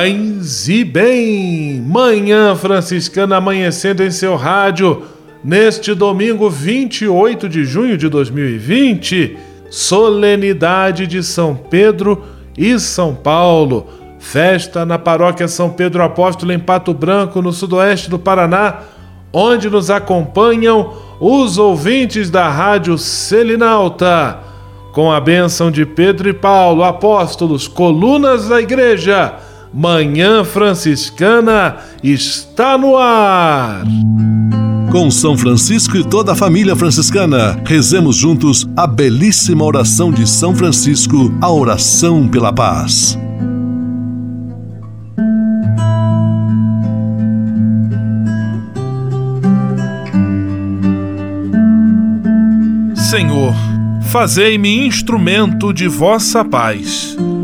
Paz e bem! Manhã Franciscana amanhecendo em seu rádio neste domingo 28 de junho de 2020, solenidade de São Pedro e São Paulo. Festa na paróquia São Pedro Apóstolo em Pato Branco, no sudoeste do Paraná, onde nos acompanham os ouvintes da Rádio Selinalta. Com a bênção de Pedro e Paulo, apóstolos, colunas da igreja Manhã Franciscana está no ar. Com São Francisco e toda a família franciscana, rezemos juntos a belíssima oração de São Francisco, a oração pela paz. Senhor, fazei-me instrumento de vossa paz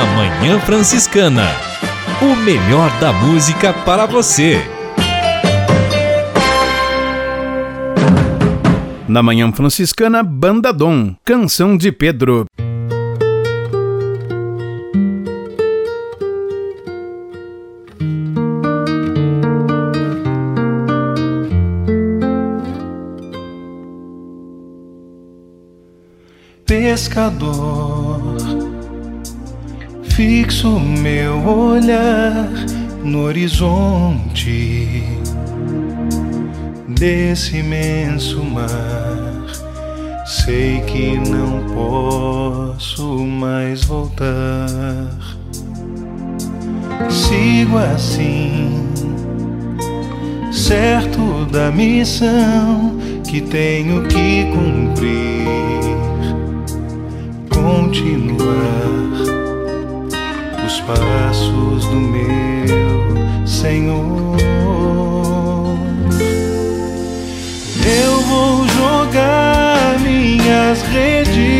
Na Manhã Franciscana. O melhor da música para você. Na Manhã Franciscana, Banda Dom, Canção de Pedro. Pescador fixo meu olhar no horizonte desse imenso mar. Sei que não posso mais voltar. Sigo assim, certo da missão que tenho que cumprir. Continuar passos do meu Senhor. Eu vou jogar minhas redes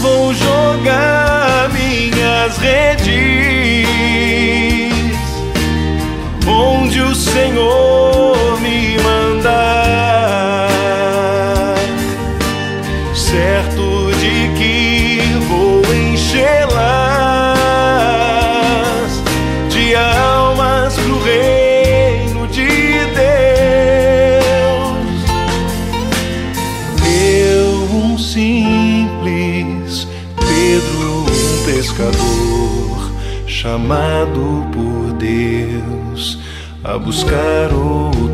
Vou jogar minhas redes onde o Senhor me mandar, buscar outro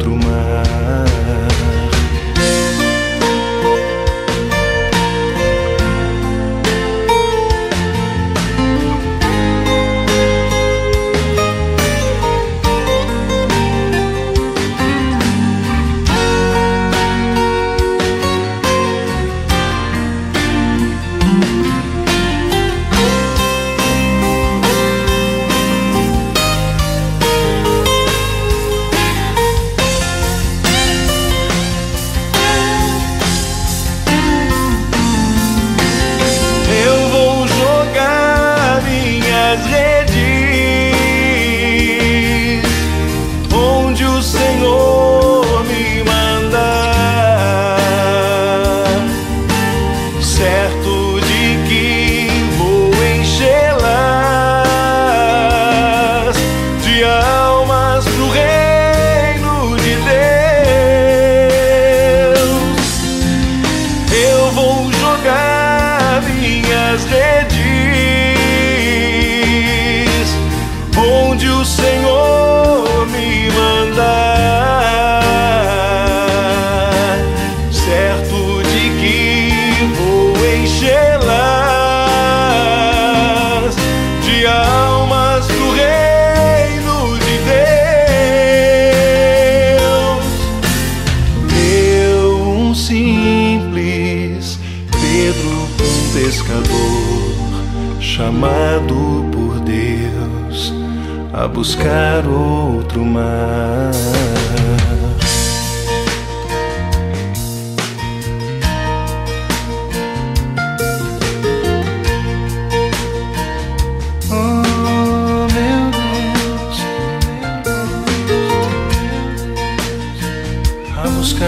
buscar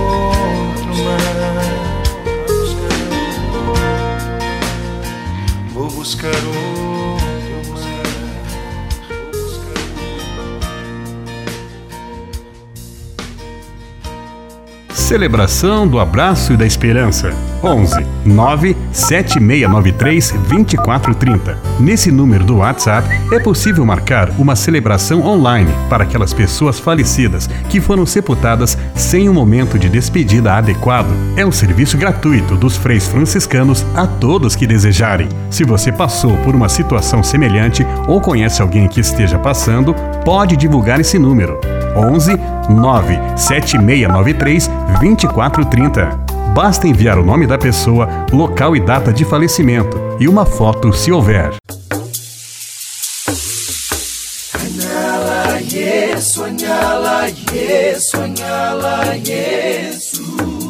outro mar. Vou buscar outro Celebração do Abraço e da Esperança. 11 9 7693 2430. Nesse número do WhatsApp é possível marcar uma celebração online para aquelas pessoas falecidas que foram sepultadas sem um momento de despedida adequado. É um serviço gratuito dos freis franciscanos a todos que desejarem. Se você passou por uma situação semelhante ou conhece alguém que esteja passando, pode divulgar esse número. 11 97693 2430. Basta enviar o nome da pessoa, local e data de falecimento e uma foto se houver. Sonhala, yes.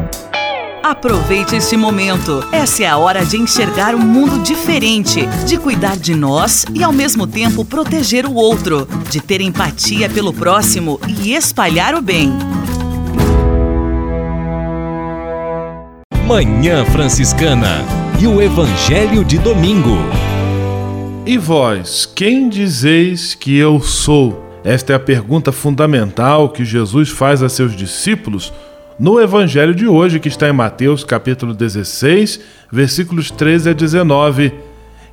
Aproveite este momento. Essa é a hora de enxergar um mundo diferente, de cuidar de nós e ao mesmo tempo proteger o outro, de ter empatia pelo próximo e espalhar o bem. Manhã Franciscana e o Evangelho de Domingo. E vós, quem dizeis que eu sou? Esta é a pergunta fundamental que Jesus faz a seus discípulos no evangelho de hoje, que está em Mateus capítulo 16, versículos 13 a 19.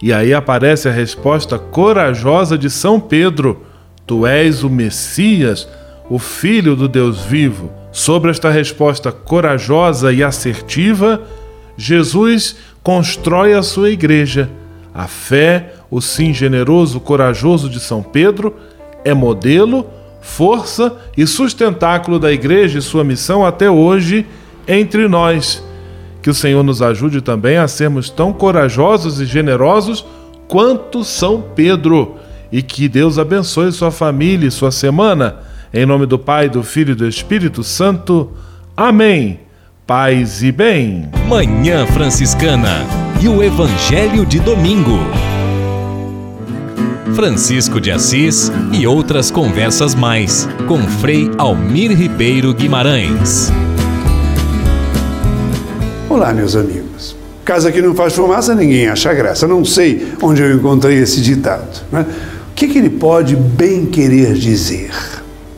E aí aparece a resposta corajosa de São Pedro: Tu és o Messias, o Filho do Deus vivo. Sobre esta resposta corajosa e assertiva, Jesus constrói a sua igreja. A fé, o sim generoso, corajoso de São Pedro, é modelo força e sustentáculo da igreja e sua missão até hoje entre nós. Que o Senhor nos ajude também a sermos tão corajosos e generosos quanto São Pedro. E que Deus abençoe sua família e sua semana. Em nome do Pai, do Filho e do Espírito Santo. Amém. Paz e bem. Manhã Franciscana e o Evangelho de Domingo. Francisco de Assis e outras conversas mais com Frei Almir Ribeiro Guimarães. Olá, meus amigos. Casa que não faz fumaça, ninguém acha graça. Não sei onde eu encontrei esse ditado. Né? O que, que ele pode bem querer dizer?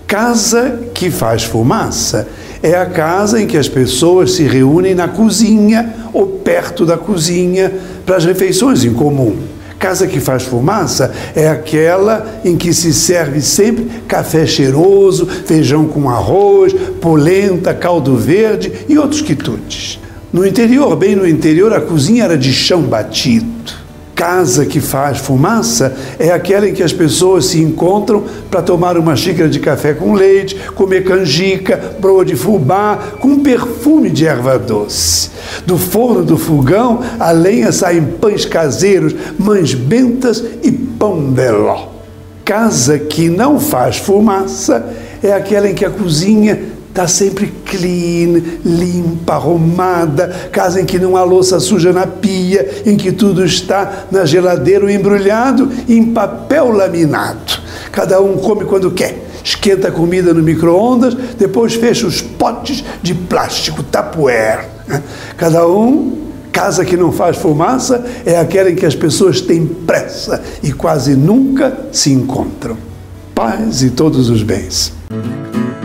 Casa que faz fumaça é a casa em que as pessoas se reúnem na cozinha ou perto da cozinha para as refeições em comum. Casa que faz fumaça é aquela em que se serve sempre café cheiroso, feijão com arroz, polenta, caldo verde e outros quitutes. No interior, bem no interior, a cozinha era de chão batido casa que faz fumaça é aquela em que as pessoas se encontram para tomar uma xícara de café com leite, comer canjica, broa de fubá, com perfume de erva doce. Do forno do fogão, a lenha saem pães caseiros, mães bentas e pão de. Casa que não faz fumaça é aquela em que a cozinha Está sempre clean, limpa, arrumada, casa em que não há louça suja na pia, em que tudo está na geladeira embrulhado em papel laminado. Cada um come quando quer. Esquenta a comida no micro-ondas, depois fecha os potes de plástico, tapuer. Cada um Casa que não faz fumaça é aquela em que as pessoas têm pressa e quase nunca se encontram. Paz e todos os bens.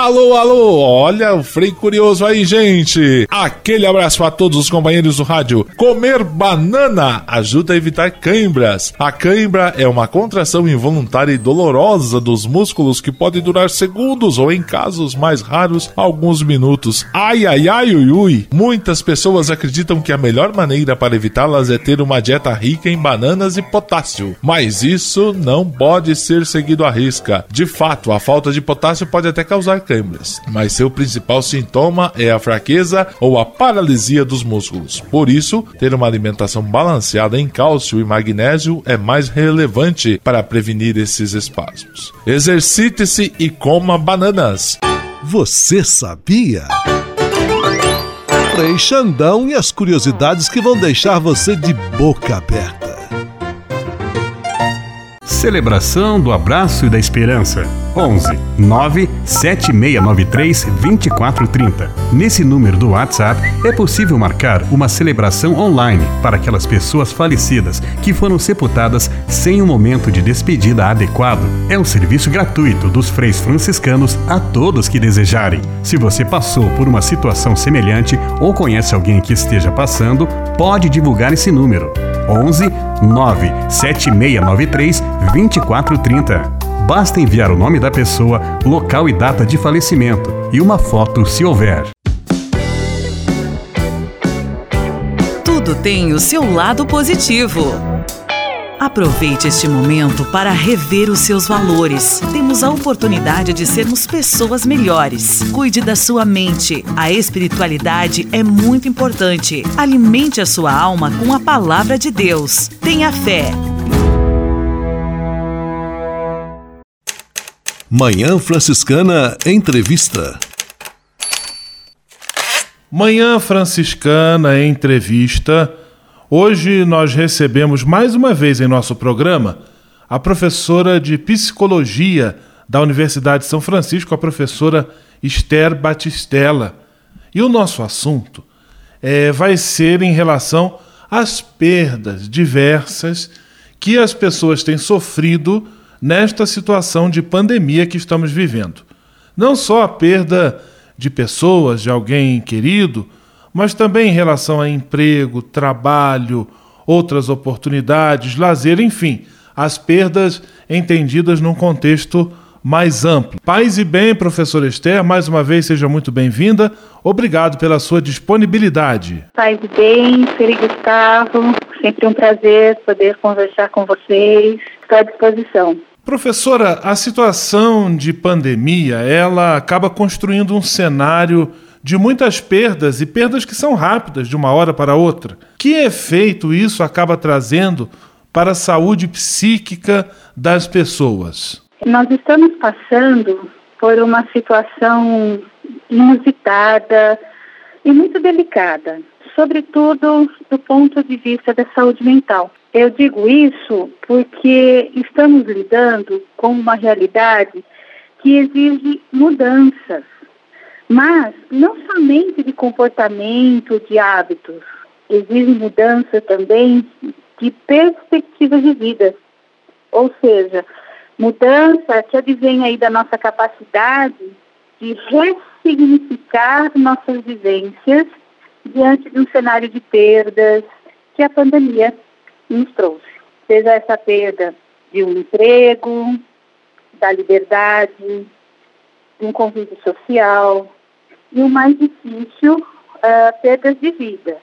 Alô, alô, olha o Frei Curioso aí, gente. Aquele abraço para todos os companheiros do rádio. Comer banana ajuda a evitar cãibras. A cãibra é uma contração involuntária e dolorosa dos músculos que pode durar segundos ou, em casos mais raros, alguns minutos. Ai, ai, ai, ui, ui. Muitas pessoas acreditam que a melhor maneira para evitá-las é ter uma dieta rica em bananas e potássio. Mas isso não pode ser seguido à risca. De fato, a falta de potássio pode até causar câimbras, mas seu principal sintoma é a fraqueza ou a paralisia dos músculos. Por isso, ter uma alimentação balanceada em cálcio e magnésio é mais relevante para prevenir esses espasmos. Exercite-se e coma bananas. Você sabia? Frei Xandão e as curiosidades que vão deixar você de boca aberta. Celebração do Abraço e da Esperança. 11 9 7693 2430. Nesse número do WhatsApp é possível marcar uma celebração online para aquelas pessoas falecidas que foram sepultadas sem um momento de despedida adequado. É um serviço gratuito dos freis franciscanos a todos que desejarem. Se você passou por uma situação semelhante ou conhece alguém que esteja passando, pode divulgar esse número. 11 97693 2430. Basta enviar o nome da pessoa, local e data de falecimento e uma foto se houver. Tudo tem o seu lado positivo. Aproveite este momento para rever os seus valores. Temos a oportunidade de sermos pessoas melhores. Cuide da sua mente. A espiritualidade é muito importante. Alimente a sua alma com a palavra de Deus. Tenha fé. Manhã Franciscana Entrevista. Manhã Franciscana Entrevista Hoje nós recebemos mais uma vez em nosso programa a professora de psicologia da Universidade de São Francisco, a professora Esther Batistella. E o nosso assunto é, vai ser em relação às perdas diversas que as pessoas têm sofrido nesta situação de pandemia que estamos vivendo. Não só a perda de pessoas, de alguém querido, mas também em relação a emprego, trabalho, outras oportunidades, lazer, enfim, as perdas entendidas num contexto mais amplo. Paz e bem, professor Esther, mais uma vez seja muito bem-vinda. Obrigado pela sua disponibilidade. Paz e bem, Feliz Gustavo, sempre um prazer poder conversar com vocês. Estou à disposição. Professora, a situação de pandemia, ela acaba construindo um cenário de muitas perdas e perdas que são rápidas de uma hora para outra. Que efeito isso acaba trazendo para a saúde psíquica das pessoas? Nós estamos passando por uma situação inusitada e muito delicada, sobretudo do ponto de vista da saúde mental. Eu digo isso porque estamos lidando com uma realidade que exige mudanças, mas não somente de comportamento, de hábitos, exige mudança também de perspectivas de vida. Ou seja, mudança que advém aí da nossa capacidade de ressignificar nossas vivências diante de um cenário de perdas que a pandemia nos trouxe. Seja essa perda de um emprego, da liberdade, de um convívio social, e o mais difícil, uh, perdas de vida.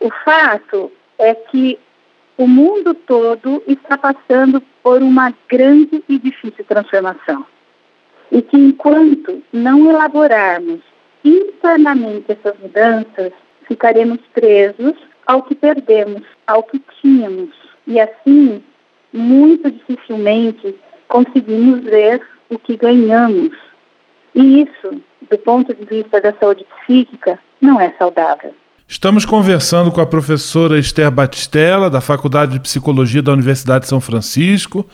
O fato é que o mundo todo está passando por uma grande e difícil transformação. E que enquanto não elaborarmos internamente essas mudanças, ficaremos presos ao que perdemos, ao que tínhamos. E assim, muito dificilmente conseguimos ver o que ganhamos. E isso, do ponto de vista da saúde psíquica, não é saudável. Estamos conversando com a professora Esther Batistella, da Faculdade de Psicologia da Universidade de São Francisco.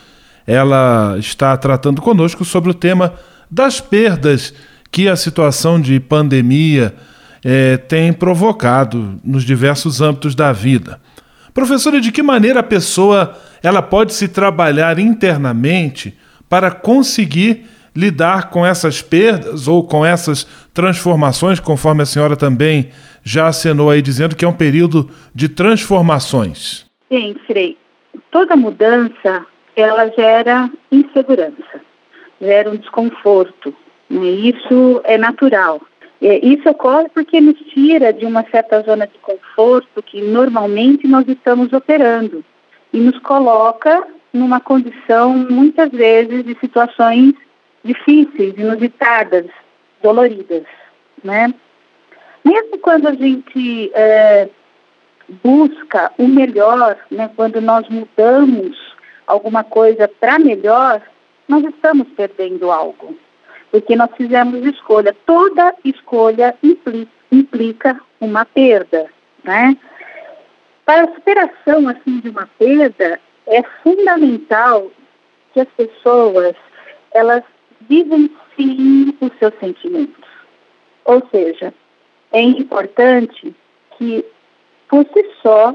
Ela está tratando conosco sobre o tema das perdas que a situação de pandemia eh, tem provocado nos diversos âmbitos da vida. Professora, de que maneira a pessoa ela pode se trabalhar internamente para conseguir lidar com essas perdas ou com essas transformações, conforme a senhora também já acenou aí dizendo que é um período de transformações. Sim, Frei. Toda mudança, ela gera insegurança, gera um desconforto. Né? Isso é natural. Isso ocorre porque nos tira de uma certa zona de conforto que normalmente nós estamos operando e nos coloca numa condição, muitas vezes, de situações difíceis, inusitadas, doloridas, né? Mesmo quando a gente é, busca o melhor, né, quando nós mudamos alguma coisa para melhor, nós estamos perdendo algo. Porque nós fizemos escolha. Toda escolha implica, uma perda, né? Para a superação assim de uma perda, é fundamental que as pessoas elas vivenciem os seus sentimentos. Ou seja, é importante que, por si só,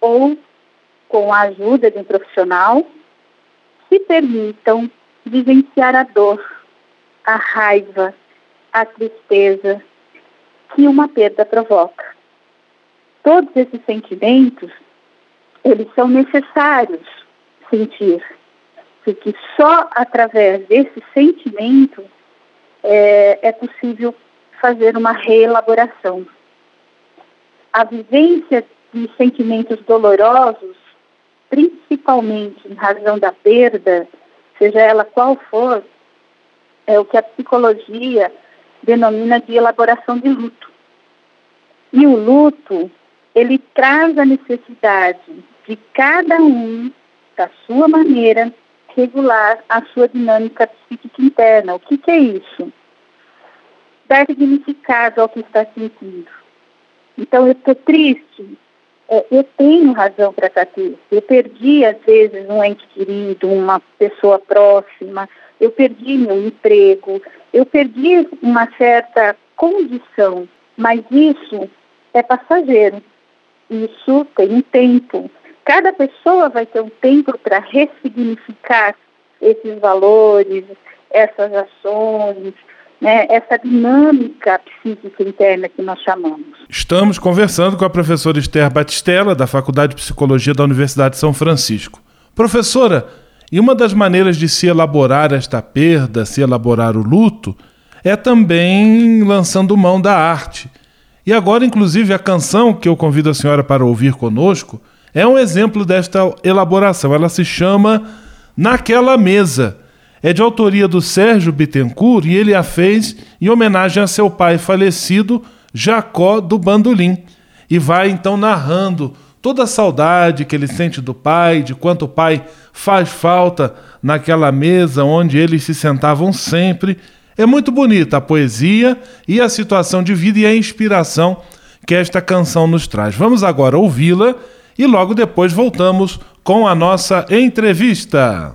ou com a ajuda de um profissional, se permitam vivenciar a dor, a raiva, a tristeza que uma perda provoca. Todos esses sentimentos, eles são necessários sentir, porque só através desse sentimento é, é possível fazer uma reelaboração. A vivência de sentimentos dolorosos, principalmente em razão da perda, seja ela qual for, é o que a psicologia denomina de elaboração de luto. E o luto, ele traz a necessidade de cada um, da sua maneira, regular a sua dinâmica psíquica interna. O que, que é isso? dar significado ao que está sentindo. Então, eu estou triste, é, eu tenho razão para estar triste. Eu perdi, às vezes, um ente querido, uma pessoa próxima, eu perdi meu emprego, eu perdi uma certa condição, mas isso é passageiro. Isso tem um tempo. Cada pessoa vai ter um tempo para ressignificar esses valores, essas ações, né, essa dinâmica psíquica interna que nós chamamos. Estamos conversando com a professora Esther Batistella, da Faculdade de Psicologia da Universidade de São Francisco. Professora, e uma das maneiras de se elaborar esta perda, se elaborar o luto, é também lançando mão da arte. E agora, inclusive, a canção que eu convido a senhora para ouvir conosco é um exemplo desta elaboração. Ela se chama Naquela Mesa. É de autoria do Sérgio Bittencourt e ele a fez em homenagem a seu pai falecido, Jacó do Bandolim. E vai então narrando toda a saudade que ele sente do pai, de quanto o pai faz falta naquela mesa onde eles se sentavam sempre. É muito bonita a poesia e a situação de vida e a inspiração que esta canção nos traz. Vamos agora ouvi-la e logo depois voltamos com a nossa entrevista.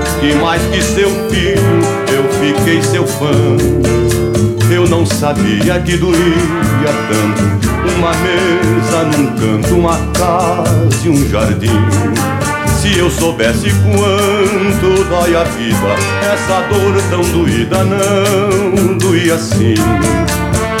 que mais que seu filho eu fiquei seu fã. Eu não sabia que doía tanto uma mesa num canto, uma casa e um jardim. Se eu soubesse quanto dói a vida, essa dor tão doída não doía assim.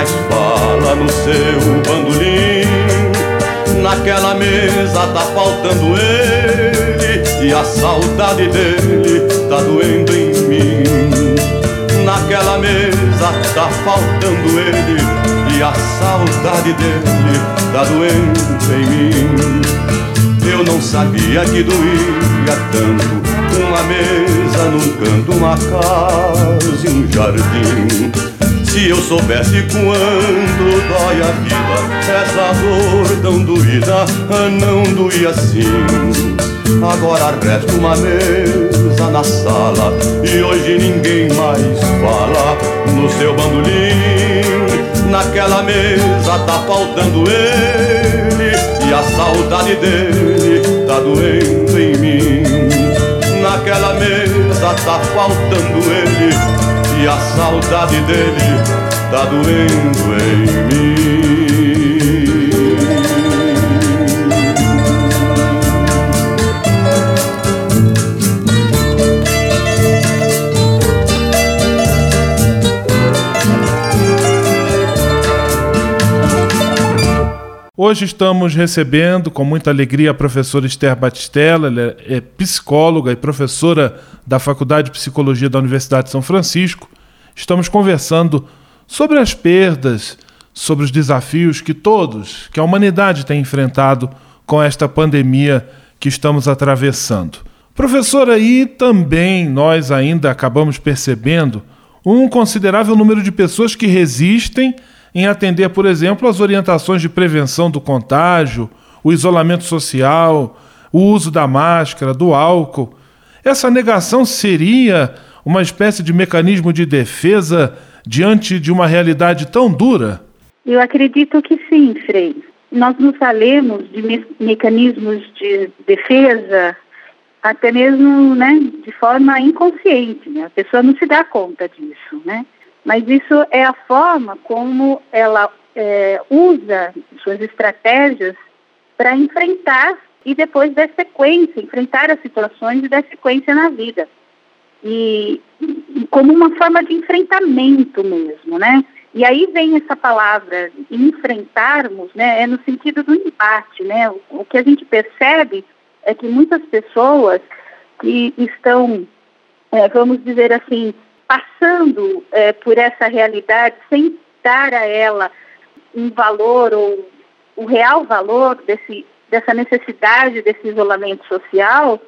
Mais fala no seu bandolim. Naquela mesa tá faltando ele E a saudade dele tá doendo em mim. Naquela mesa tá faltando ele E a saudade dele tá doendo em mim. Eu não sabia que doía tanto uma mesa num canto, uma casa e um jardim. Se eu soubesse quanto dói a vida, essa dor tão doída não doía assim. Agora resta uma mesa na sala e hoje ninguém mais fala no seu bandolim. Naquela mesa tá faltando ele e a saudade dele tá doendo em mim naquela mesa tá faltando ele e a saudade dele tá doendo em mim. Hoje estamos recebendo com muita alegria a professora Esther Batistella, ela é psicóloga e professora da Faculdade de Psicologia da Universidade de São Francisco. Estamos conversando sobre as perdas, sobre os desafios que todos, que a humanidade tem enfrentado com esta pandemia que estamos atravessando. Professora, e também nós ainda acabamos percebendo um considerável número de pessoas que resistem em atender, por exemplo, as orientações de prevenção do contágio, o isolamento social, o uso da máscara, do álcool. Essa negação seria uma espécie de mecanismo de defesa diante de uma realidade tão dura? Eu acredito que sim, Frei. Nós nos valemos de me mecanismos de defesa até mesmo né, de forma inconsciente. Né? A pessoa não se dá conta disso, né? Mas isso é a forma como ela é, usa suas estratégias para enfrentar e depois dar sequência, enfrentar as situações e dar sequência na vida. E, como uma forma de enfrentamento mesmo, né? E aí vem essa palavra enfrentarmos, né? É no sentido do embate, né? O, o que a gente percebe é que muitas pessoas que estão, é, vamos dizer assim, passando é, por essa realidade sem dar a ela um valor ou o real valor desse, dessa necessidade desse isolamento social,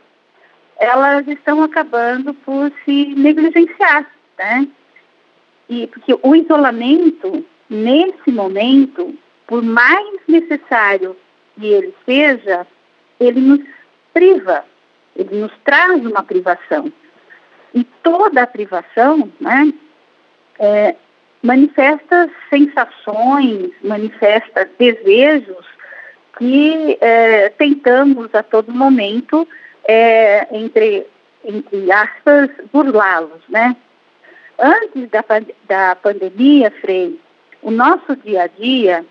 elas estão acabando por se negligenciar, né? E porque o isolamento, nesse momento, por mais necessário que ele seja, ele nos priva, ele nos traz uma privação. E toda a privação, né, é, manifesta sensações, manifesta desejos que é, tentamos a todo momento, é, entre, entre aspas, burlá-los, né? Antes da, da pandemia, Frei, o nosso dia a dia,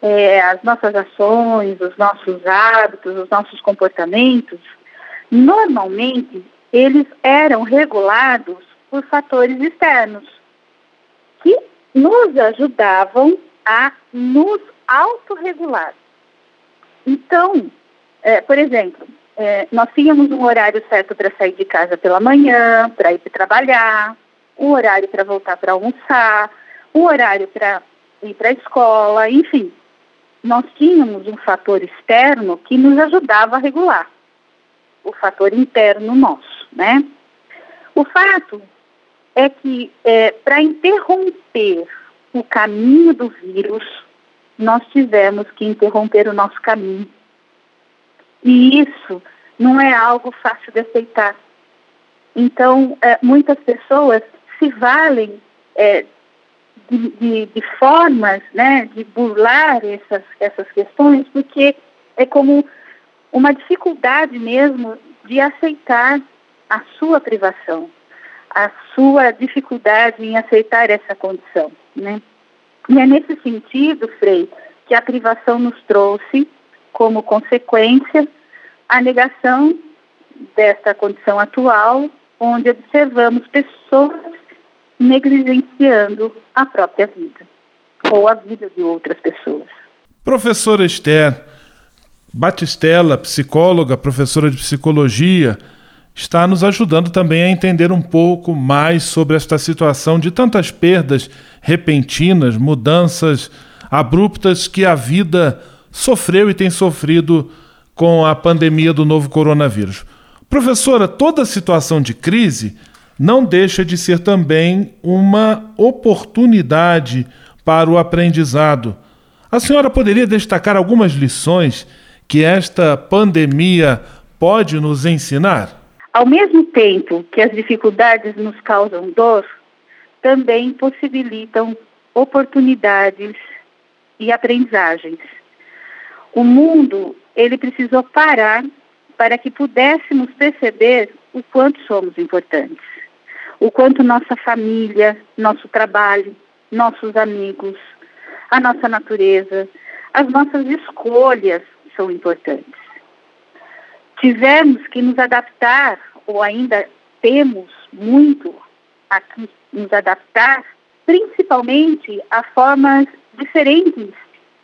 é, as nossas ações, os nossos hábitos, os nossos comportamentos, normalmente eles eram regulados por fatores externos que nos ajudavam a nos autorregular. Então, é, por exemplo, é, nós tínhamos um horário certo para sair de casa pela manhã, para ir trabalhar, um horário para voltar para almoçar, um horário para ir para a escola, enfim. Nós tínhamos um fator externo que nos ajudava a regular, o fator interno nosso, né? O fato é que, é, para interromper o caminho do vírus, nós tivemos que interromper o nosso caminho. E isso não é algo fácil de aceitar. Então, é, muitas pessoas se valem é, de, de, de, formas né, de burlar essas, essas questões, porque é como uma dificuldade mesmo de aceitar a sua privação, a sua dificuldade em aceitar essa condição. Né? E é nesse sentido, Frei, que a privação nos trouxe como consequência a negação desta condição atual, onde observamos pessoas negligenciando a própria vida ou a vida de outras pessoas. Professora Esther Batistella, psicóloga, professora de psicologia, está nos ajudando também a entender um pouco mais sobre esta situação de tantas perdas repentinas, mudanças abruptas que a vida sofreu e tem sofrido com a pandemia do novo coronavírus. Professora, toda situação de crise não deixa de ser também uma oportunidade para o aprendizado. A senhora poderia destacar algumas lições que esta pandemia pode nos ensinar? Ao mesmo tempo que as dificuldades nos causam dor, também possibilitam oportunidades e aprendizagens. O mundo, ele precisou parar para que pudéssemos perceber o quanto somos importantes, o quanto nossa família, nosso trabalho, nossos amigos, a nossa natureza, as nossas escolhas são importantes tivemos que nos adaptar, ou ainda temos muito aqui nos adaptar, principalmente a formas diferentes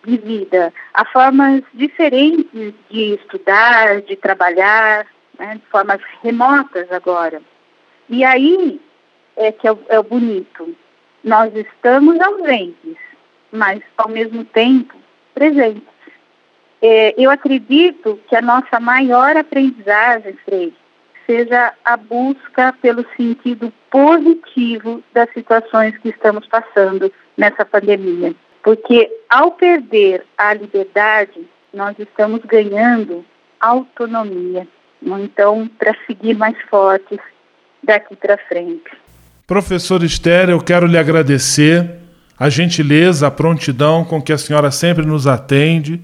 de vida, a formas diferentes de estudar, de trabalhar, né, de formas remotas agora. E aí é que é o, é o bonito. Nós estamos ausentes, mas ao mesmo tempo presentes. É, eu acredito que a nossa maior aprendizagem, Frei, seja a busca pelo sentido positivo das situações que estamos passando nessa pandemia. Porque ao perder a liberdade, nós estamos ganhando autonomia. Então, para seguir mais fortes daqui para frente. Professor Esther, eu quero lhe agradecer a gentileza, a prontidão com que a senhora sempre nos atende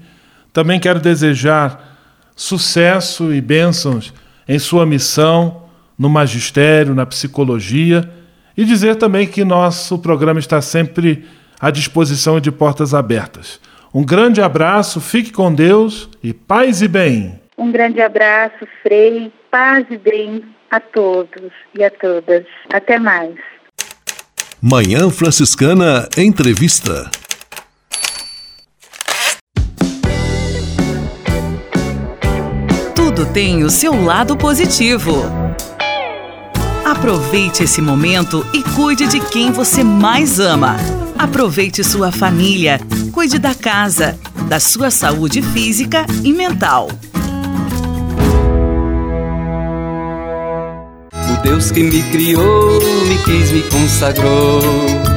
também quero desejar sucesso e bênçãos em sua missão no magistério, na psicologia e dizer também que nosso programa está sempre à disposição de portas abertas. Um grande abraço, fique com Deus e paz e bem. Um grande abraço, Frei, paz e bem a todos e a todas. Até mais. Manhã Franciscana Entrevista. Tudo tem o seu lado positivo. Aproveite esse momento e cuide de quem você mais ama. Aproveite sua família, cuide da casa, da sua saúde física e mental. O Deus que me criou, me quis, me consagrou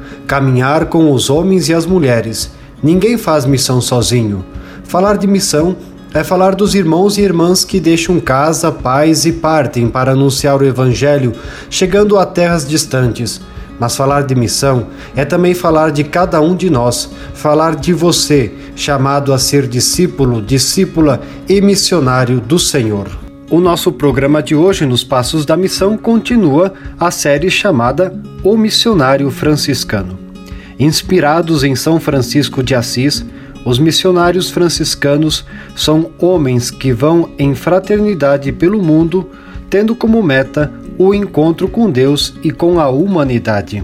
caminhar com os homens e as mulheres. Ninguém faz missão sozinho. Falar de missão é falar dos irmãos e irmãs que deixam casa, pais e partem para anunciar o Evangelho, chegando a terras distantes. Mas falar de missão é também falar de cada um de nós, falar de você, chamado a ser discípulo, discípula e missionário do Senhor. O nosso programa de hoje, nos Passos da Missão, continua a série chamada O Missionário Franciscano. Inspirados em São Francisco de Assis, os missionários franciscanos são homens que vão em fraternidade pelo mundo, tendo como meta o encontro com Deus e com a humanidade.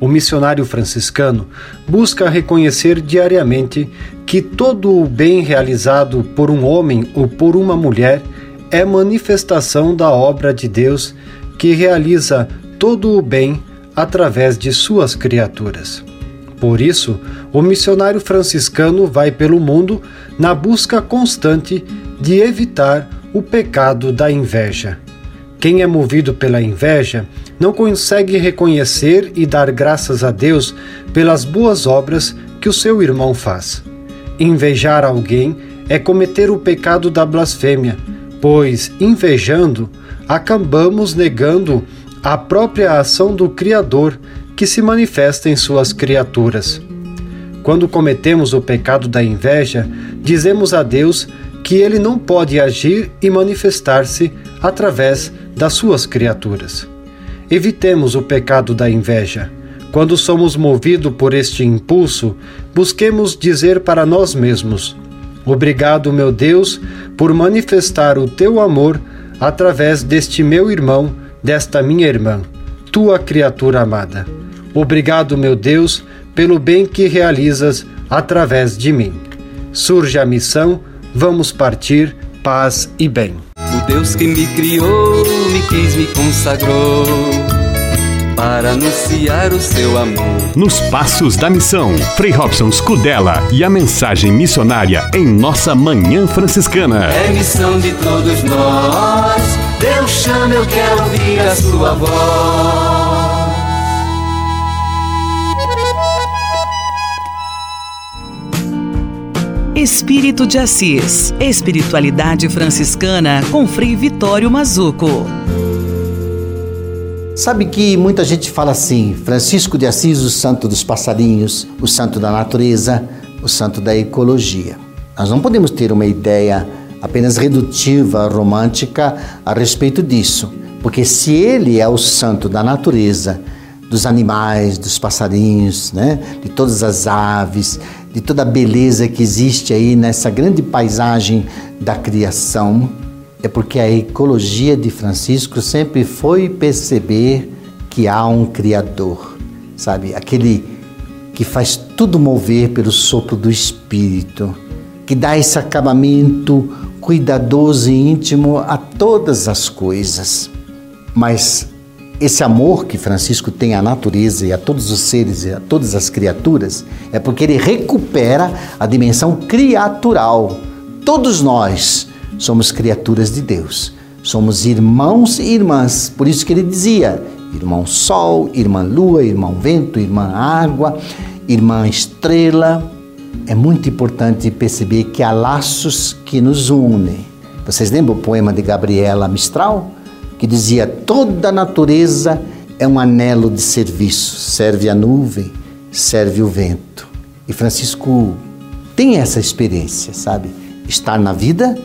O missionário franciscano busca reconhecer diariamente que todo o bem realizado por um homem ou por uma mulher é manifestação da obra de Deus que realiza todo o bem através de suas criaturas. Por isso, o missionário franciscano vai pelo mundo na busca constante de evitar o pecado da inveja. Quem é movido pela inveja não consegue reconhecer e dar graças a Deus pelas boas obras que o seu irmão faz. Invejar alguém é cometer o pecado da blasfêmia pois, invejando, acabamos negando a própria ação do Criador que se manifesta em suas criaturas. Quando cometemos o pecado da inveja, dizemos a Deus que ele não pode agir e manifestar-se através das suas criaturas. Evitemos o pecado da inveja. Quando somos movidos por este impulso, busquemos dizer para nós mesmos: Obrigado, meu Deus, por manifestar o teu amor através deste meu irmão, desta minha irmã, tua criatura amada. Obrigado, meu Deus, pelo bem que realizas através de mim. Surge a missão, vamos partir, paz e bem. O Deus que me criou, me quis, me consagrou para anunciar o seu amor. Nos Passos da Missão, Frei Robson Scudella e a mensagem missionária em nossa Manhã Franciscana. É missão de todos nós, Deus chama, eu quero ouvir a sua voz. Espírito de Assis, Espiritualidade Franciscana com Frei Vitório Mazuco. Sabe que muita gente fala assim: Francisco de Assis, o santo dos passarinhos, o santo da natureza, o santo da ecologia. Nós não podemos ter uma ideia apenas redutiva, romântica a respeito disso, porque se ele é o santo da natureza, dos animais, dos passarinhos, né, de todas as aves, de toda a beleza que existe aí nessa grande paisagem da criação, é porque a ecologia de Francisco sempre foi perceber que há um Criador, sabe? Aquele que faz tudo mover pelo sopro do Espírito, que dá esse acabamento cuidadoso e íntimo a todas as coisas. Mas esse amor que Francisco tem à natureza e a todos os seres e a todas as criaturas é porque ele recupera a dimensão criatural. Todos nós somos criaturas de Deus. Somos irmãos e irmãs. Por isso que ele dizia: irmão sol, irmã lua, irmão vento, irmã água, irmã estrela. É muito importante perceber que há laços que nos unem. Vocês lembram o poema de Gabriela Mistral? Que dizia: toda a natureza é um anelo de serviço, serve a nuvem, serve o vento. E Francisco tem essa experiência, sabe? Estar na vida,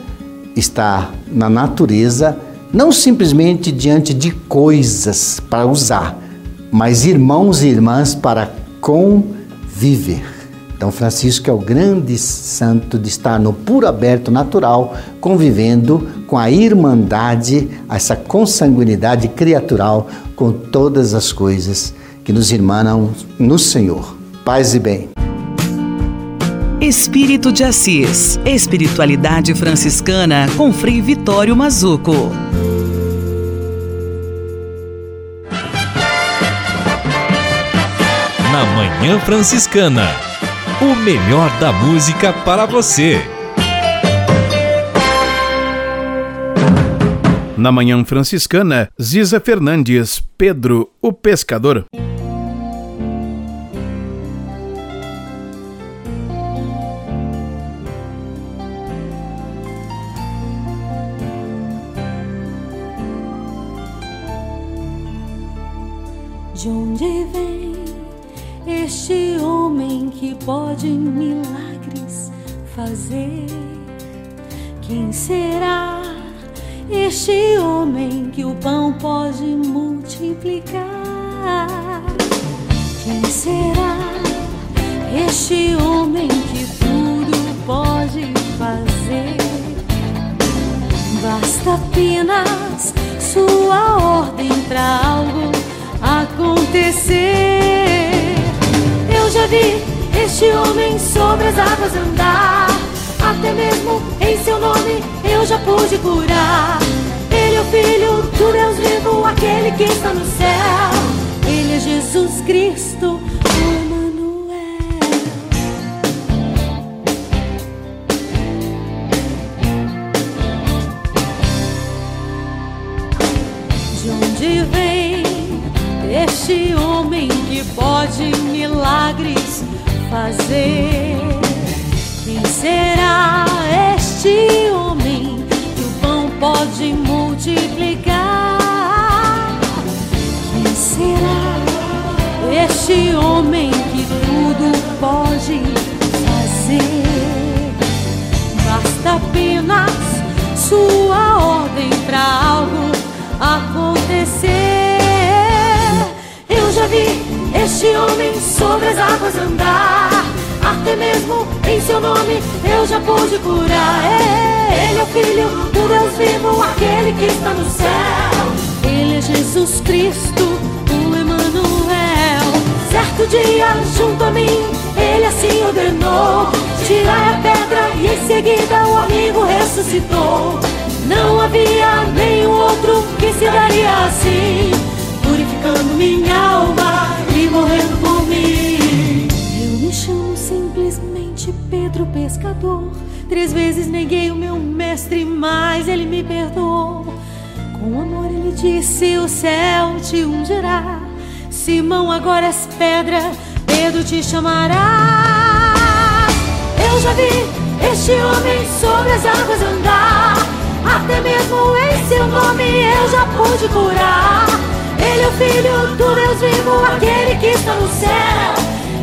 estar na natureza, não simplesmente diante de coisas para usar, mas irmãos e irmãs para conviver. Então, Francisco é o grande santo de estar no puro aberto natural, convivendo com a irmandade, essa consanguinidade criatural com todas as coisas que nos irmanam no Senhor. Paz e bem. Espírito de Assis. Espiritualidade franciscana com Frei Vitório Mazuco. Na Manhã Franciscana. O melhor da música para você. Na Manhã Franciscana, Ziza Fernandes, Pedro, o Pescador. Pode milagres fazer? Quem será este homem que o pão pode multiplicar? Quem será este homem que tudo pode fazer? Basta apenas sua ordem para algo acontecer. Eu já vi este homem sobre as águas andar, até mesmo em seu nome eu já pude curar. Ele é o Filho do Deus vivo, aquele que está no céu. Ele é Jesus Cristo, o Emmanuel. De onde vem este homem que pode fazer? Quem será este homem que o pão pode multiplicar? Quem será este homem que tudo pode fazer? Basta apenas sua ordem para algo acontecer. Este homem sobre as águas andar. Até mesmo em seu nome eu já pude curar. Ele é o Filho do Deus vivo, aquele que está no céu. Ele é Jesus Cristo, o Emmanuel. Certo dia, junto a mim, ele assim ordenou: Tirai a pedra e em seguida o amigo ressuscitou. Não havia nenhum outro que se daria assim, purificando minha alma e morrendo por mim. Eu me chamo simplesmente Pedro Pescador. Três vezes neguei o meu mestre, mas ele me perdoou. Com amor ele disse: O céu te ungirá. Simão, agora és pedra, Pedro te chamará. Eu já vi este homem sobre as águas andar. Até mesmo em seu nome eu já pude curar. Ele é o Filho do Deus vivo, aquele que está no céu.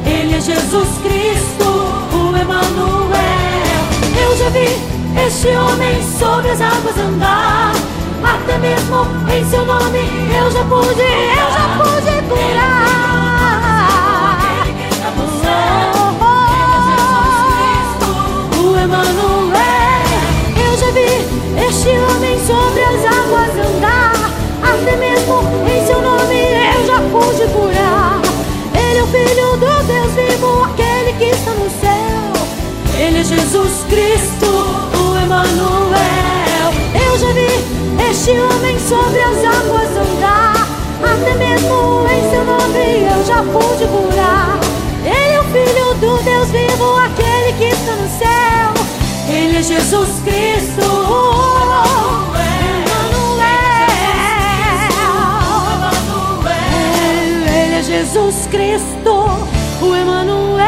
Ele é Jesus Cristo, o Emmanuel. Eu já vi este homem sobre as águas andar. Até mesmo em seu nome eu já pude, eu já pude curar. Até mesmo em seu nome eu já pude curar. Ele é o Filho do Deus vivo, aquele que está no céu. Ele é Jesus Cristo, o Emmanuel. Eu já vi este homem sobre as águas andar. nunca pude curar. Ele é o Filho do Deus vivo, aquele que está no céu. Ele é Jesus Cristo. Jesus Cristo, o Emanuel.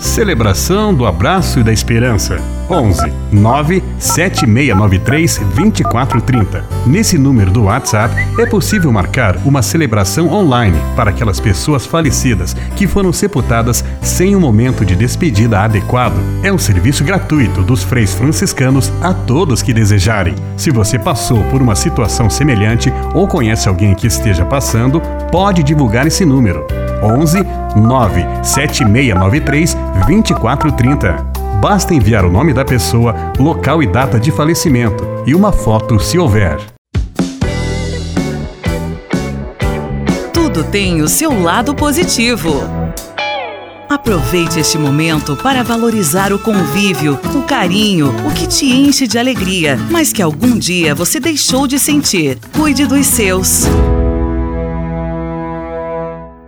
Celebração do Abraço e da Esperança. 11 9 7693 2430. Nesse número do WhatsApp é possível marcar uma celebração online para aquelas pessoas falecidas que foram sepultadas sem um momento de despedida adequado. É um serviço gratuito dos freis franciscanos a todos que desejarem. Se você passou por uma situação semelhante ou conhece alguém que esteja passando, pode divulgar esse número. 11 97693 2430. Basta enviar o nome da pessoa, local e data de falecimento e uma foto se houver. Tudo tem o seu lado positivo. Aproveite este momento para valorizar o convívio, o carinho, o que te enche de alegria, mas que algum dia você deixou de sentir. Cuide dos seus.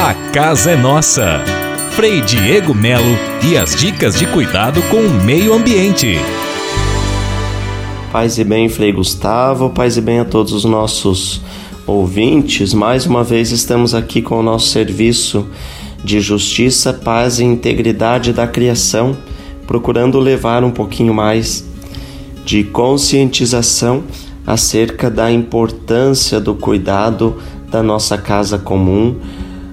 A casa é nossa. Frei Diego Melo e as dicas de cuidado com o meio ambiente. Paz e bem, Frei Gustavo, paz e bem a todos os nossos ouvintes. Mais uma vez estamos aqui com o nosso serviço de justiça, paz e integridade da criação, procurando levar um pouquinho mais de conscientização acerca da importância do cuidado da nossa casa comum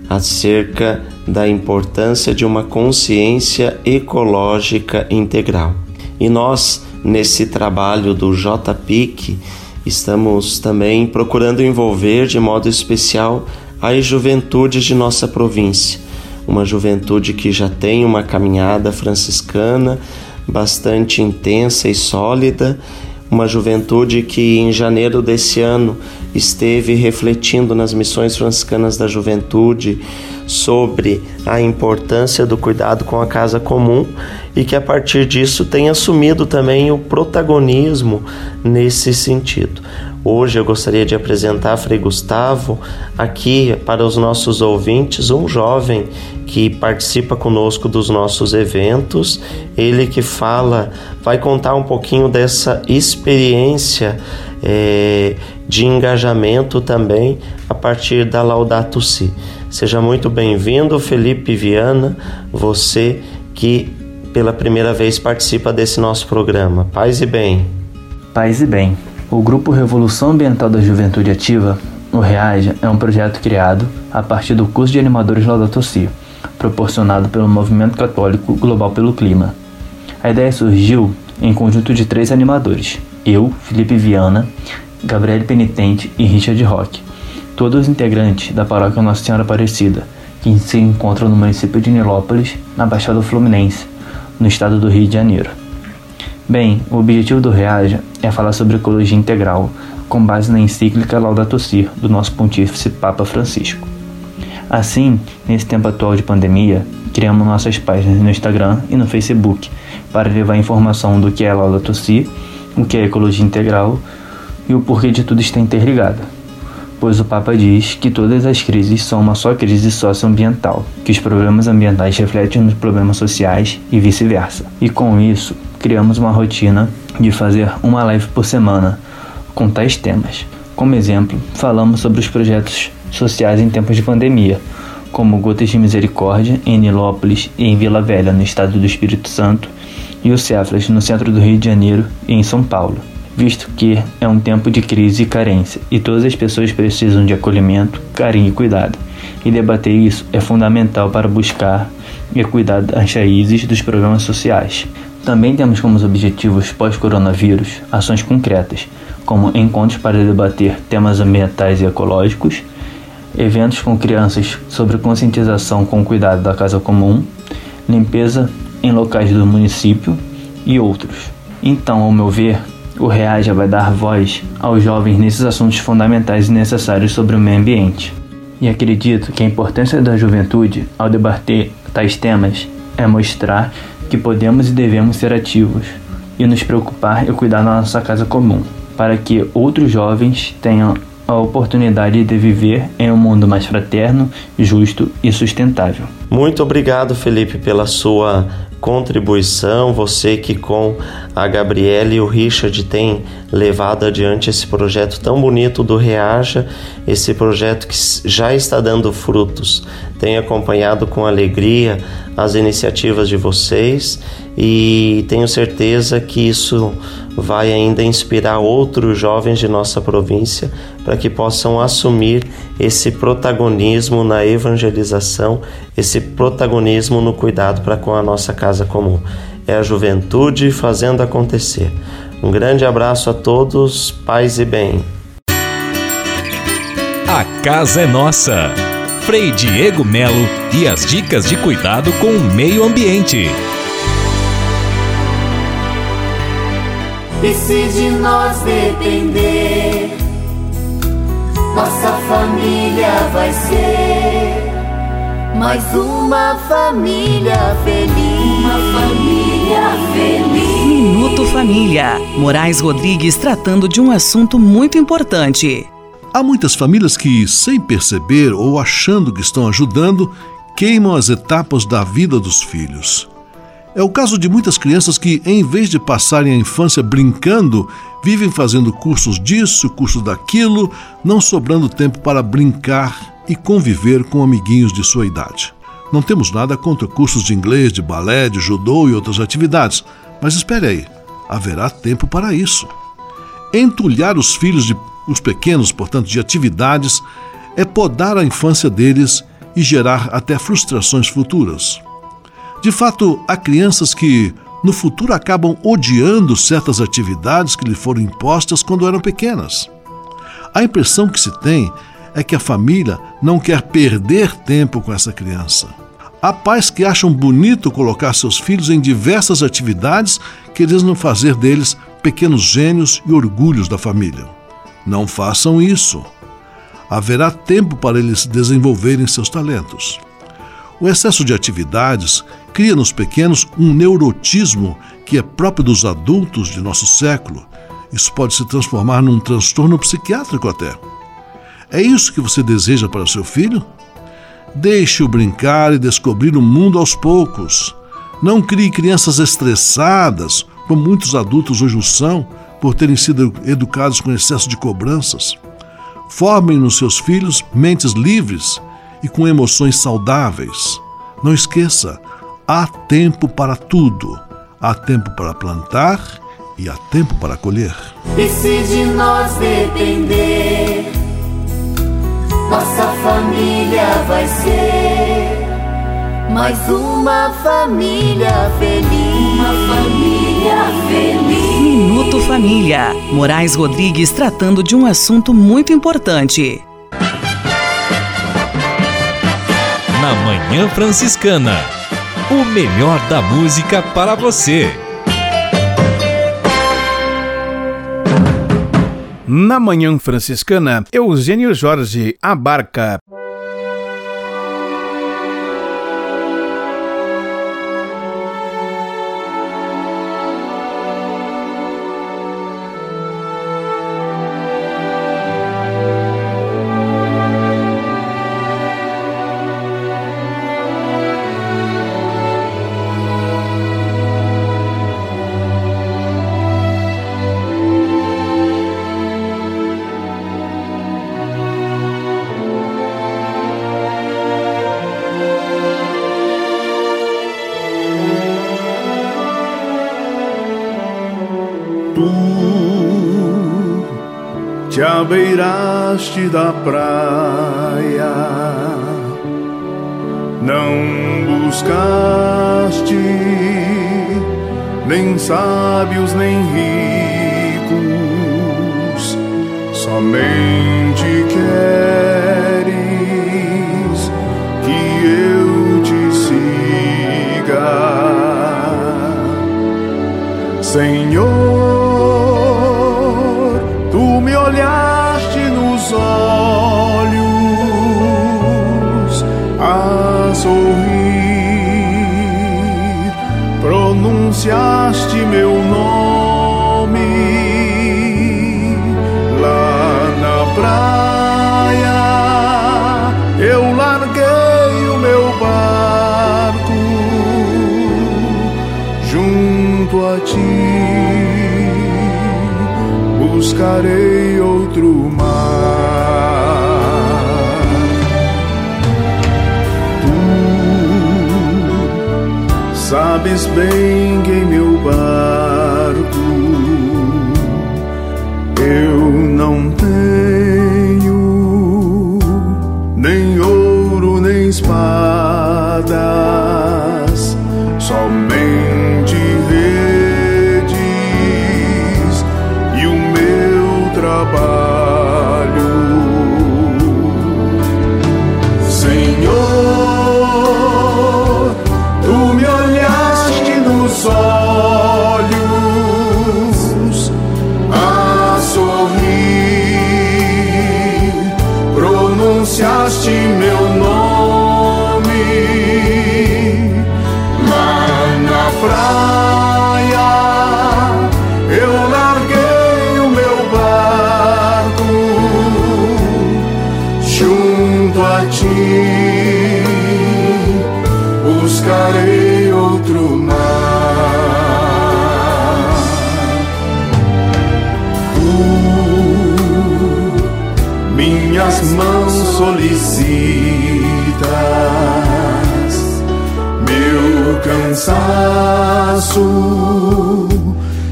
acerca da importância de uma consciência ecológica integral. E nós, nesse trabalho do JPIC, estamos também procurando envolver de modo especial as juventudes de nossa província, uma juventude que já tem uma caminhada franciscana bastante intensa e sólida uma juventude que em janeiro desse ano esteve refletindo nas missões franciscanas da juventude sobre a importância do cuidado com a casa comum e que a partir disso tem assumido também o protagonismo nesse sentido. Hoje eu gostaria de apresentar Frei Gustavo aqui para os nossos ouvintes, um jovem que participa conosco dos nossos eventos, ele que fala, vai contar um pouquinho dessa experiência é, de engajamento também a partir da Laudato Si. Seja muito bem-vindo, Felipe Viana, você que pela primeira vez participa desse nosso programa. Paz e bem. Paz e bem. O Grupo Revolução Ambiental da Juventude Ativa, o REAGE, é um projeto criado a partir do curso de animadores Laudato Si, proporcionado pelo Movimento Católico Global pelo Clima. A ideia surgiu em conjunto de três animadores, eu, Felipe Viana, Gabriel Penitente e Richard Roque, todos integrantes da paróquia Nossa Senhora Aparecida, que se encontra no município de Nilópolis, na Baixada Fluminense, no estado do Rio de Janeiro. Bem, o objetivo do Reaja é falar sobre ecologia integral, com base na encíclica Laudato Si do nosso pontífice Papa Francisco. Assim, nesse tempo atual de pandemia, criamos nossas páginas no Instagram e no Facebook para levar informação do que é Laudato Si, o que é ecologia integral e o porquê de tudo está interligado. Pois o Papa diz que todas as crises são uma só crise socioambiental, que os problemas ambientais refletem nos problemas sociais e vice-versa. E com isso, criamos uma rotina de fazer uma live por semana com tais temas. Como exemplo, falamos sobre os projetos sociais em tempos de pandemia, como Gotas de Misericórdia em Nilópolis e em Vila Velha, no estado do Espírito Santo, e o Cefras, no centro do Rio de Janeiro e em São Paulo. visto que é um tempo de crise e carência e todas as pessoas precisam de acolhimento, carinho e cuidado. E debater isso é fundamental para buscar e cuidar das raízes dos programas sociais. Também temos como objetivos pós-coronavírus ações concretas, como encontros para debater temas ambientais e ecológicos, eventos com crianças sobre conscientização com cuidado da casa comum, limpeza em locais do município e outros. Então, ao meu ver, o Reaja vai dar voz aos jovens nesses assuntos fundamentais e necessários sobre o meio ambiente. E acredito que a importância da juventude ao debater tais temas é mostrar que podemos e devemos ser ativos e nos preocupar e cuidar da nossa casa comum, para que outros jovens tenham a oportunidade de viver em um mundo mais fraterno, justo e sustentável. Muito obrigado, Felipe, pela sua contribuição, você que com a Gabriela e o Richard tem levado adiante esse projeto tão bonito do Reaja, esse projeto que já está dando frutos. Tenho acompanhado com alegria as iniciativas de vocês e tenho certeza que isso vai ainda inspirar outros jovens de nossa província para que possam assumir esse protagonismo na evangelização, esse protagonismo no cuidado para com a nossa casa comum. É a juventude fazendo acontecer. Um grande abraço a todos, paz e bem. A casa é nossa. Frei Diego Melo e as dicas de cuidado com o meio ambiente. E se de nós depender, nossa família vai ser mais uma família feliz. Uma família feliz. Minuto Família. Moraes Rodrigues tratando de um assunto muito importante. Há muitas famílias que, sem perceber ou achando que estão ajudando, queimam as etapas da vida dos filhos. É o caso de muitas crianças que, em vez de passarem a infância brincando, vivem fazendo cursos disso, cursos daquilo, não sobrando tempo para brincar e conviver com amiguinhos de sua idade. Não temos nada contra cursos de inglês, de balé, de judô e outras atividades, mas espere aí, haverá tempo para isso. Entulhar os filhos de os pequenos, portanto, de atividades, é podar a infância deles e gerar até frustrações futuras. De fato, há crianças que, no futuro, acabam odiando certas atividades que lhe foram impostas quando eram pequenas. A impressão que se tem é que a família não quer perder tempo com essa criança. Há pais que acham bonito colocar seus filhos em diversas atividades, querendo fazer deles pequenos gênios e orgulhos da família. Não façam isso. Haverá tempo para eles desenvolverem seus talentos. O excesso de atividades cria nos pequenos um neurotismo que é próprio dos adultos de nosso século. Isso pode se transformar num transtorno psiquiátrico até. É isso que você deseja para seu filho? Deixe-o brincar e descobrir o mundo aos poucos. Não crie crianças estressadas, como muitos adultos hoje o são, por terem sido educados com excesso de cobranças. Formem nos seus filhos mentes livres e com emoções saudáveis. Não esqueça, há tempo para tudo. Há tempo para plantar e há tempo para colher. E se de nós depender, nossa família vai ser mais uma família feliz. Uma família feliz. Minuto Família. Moraes Rodrigues tratando de um assunto muito importante. Na Manhã Franciscana. O melhor da música para você. Na Manhã Franciscana, Eugênio Jorge abarca. beiraste da praia, não buscaste nem sábios nem ricos, somente buscarei outro mar. Tu sabes bem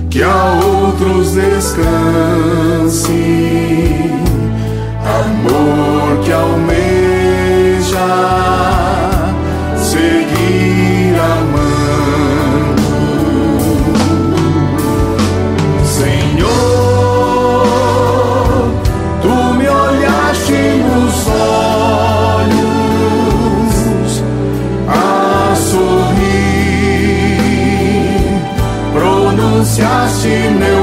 que a outros descanse, amor que aumenta. 假戏没有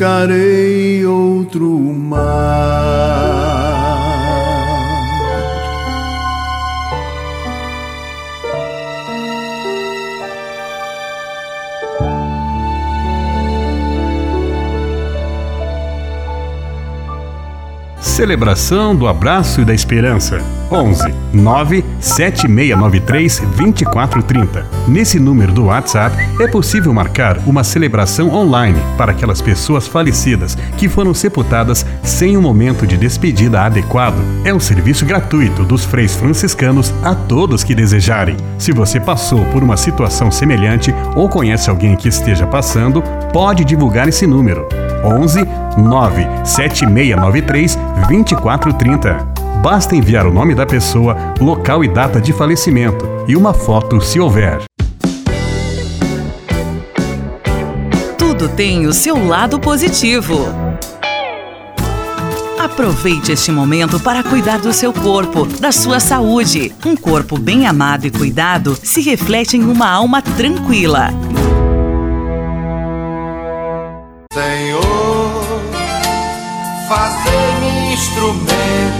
buscarei outro mar. Celebração do abraço e da esperança. 11 97693 2430. Nesse número do WhatsApp é possível marcar uma celebração online para aquelas pessoas falecidas que foram sepultadas sem um momento de despedida adequado. É um serviço gratuito dos freis franciscanos a todos que desejarem. Se você passou por uma situação semelhante ou conhece alguém que esteja passando, pode divulgar esse número. 11 97693 2430. Basta enviar o nome da pessoa, local e data de falecimento e uma foto se houver. Tudo tem o seu lado positivo. Aproveite este momento para cuidar do seu corpo, da sua saúde. Um corpo bem amado e cuidado se reflete em uma alma tranquila. Senhor, fazer-me instrumento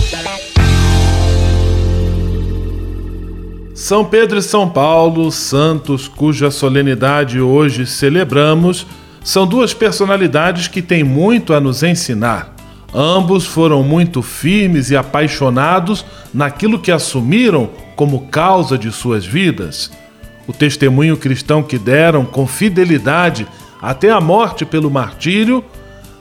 São Pedro e São Paulo, santos cuja solenidade hoje celebramos, são duas personalidades que têm muito a nos ensinar. Ambos foram muito firmes e apaixonados naquilo que assumiram como causa de suas vidas. O testemunho cristão que deram com fidelidade até a morte pelo martírio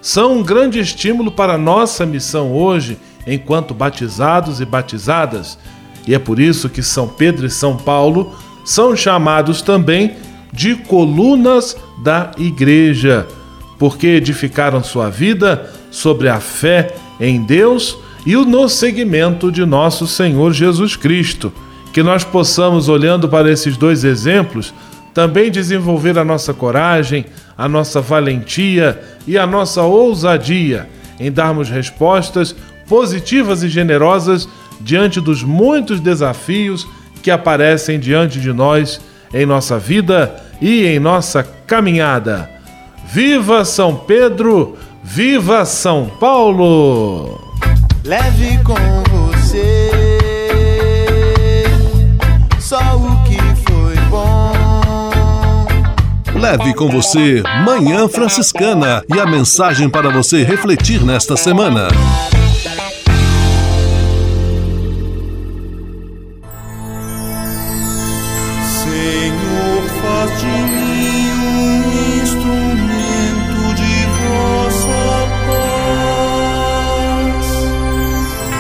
são um grande estímulo para nossa missão hoje, enquanto batizados e batizadas. E é por isso que São Pedro e São Paulo são chamados também de colunas da igreja, porque edificaram sua vida sobre a fé em Deus e o no seguimento de nosso Senhor Jesus Cristo. Que nós possamos, olhando para esses dois exemplos, também desenvolver a nossa coragem, a nossa valentia e a nossa ousadia em darmos respostas positivas e generosas diante dos muitos desafios que aparecem diante de nós em nossa vida e em nossa caminhada. Viva São Pedro! Viva São Paulo! Leve com você só o que foi bom. Leve com você Manhã Franciscana e a mensagem para você refletir nesta semana.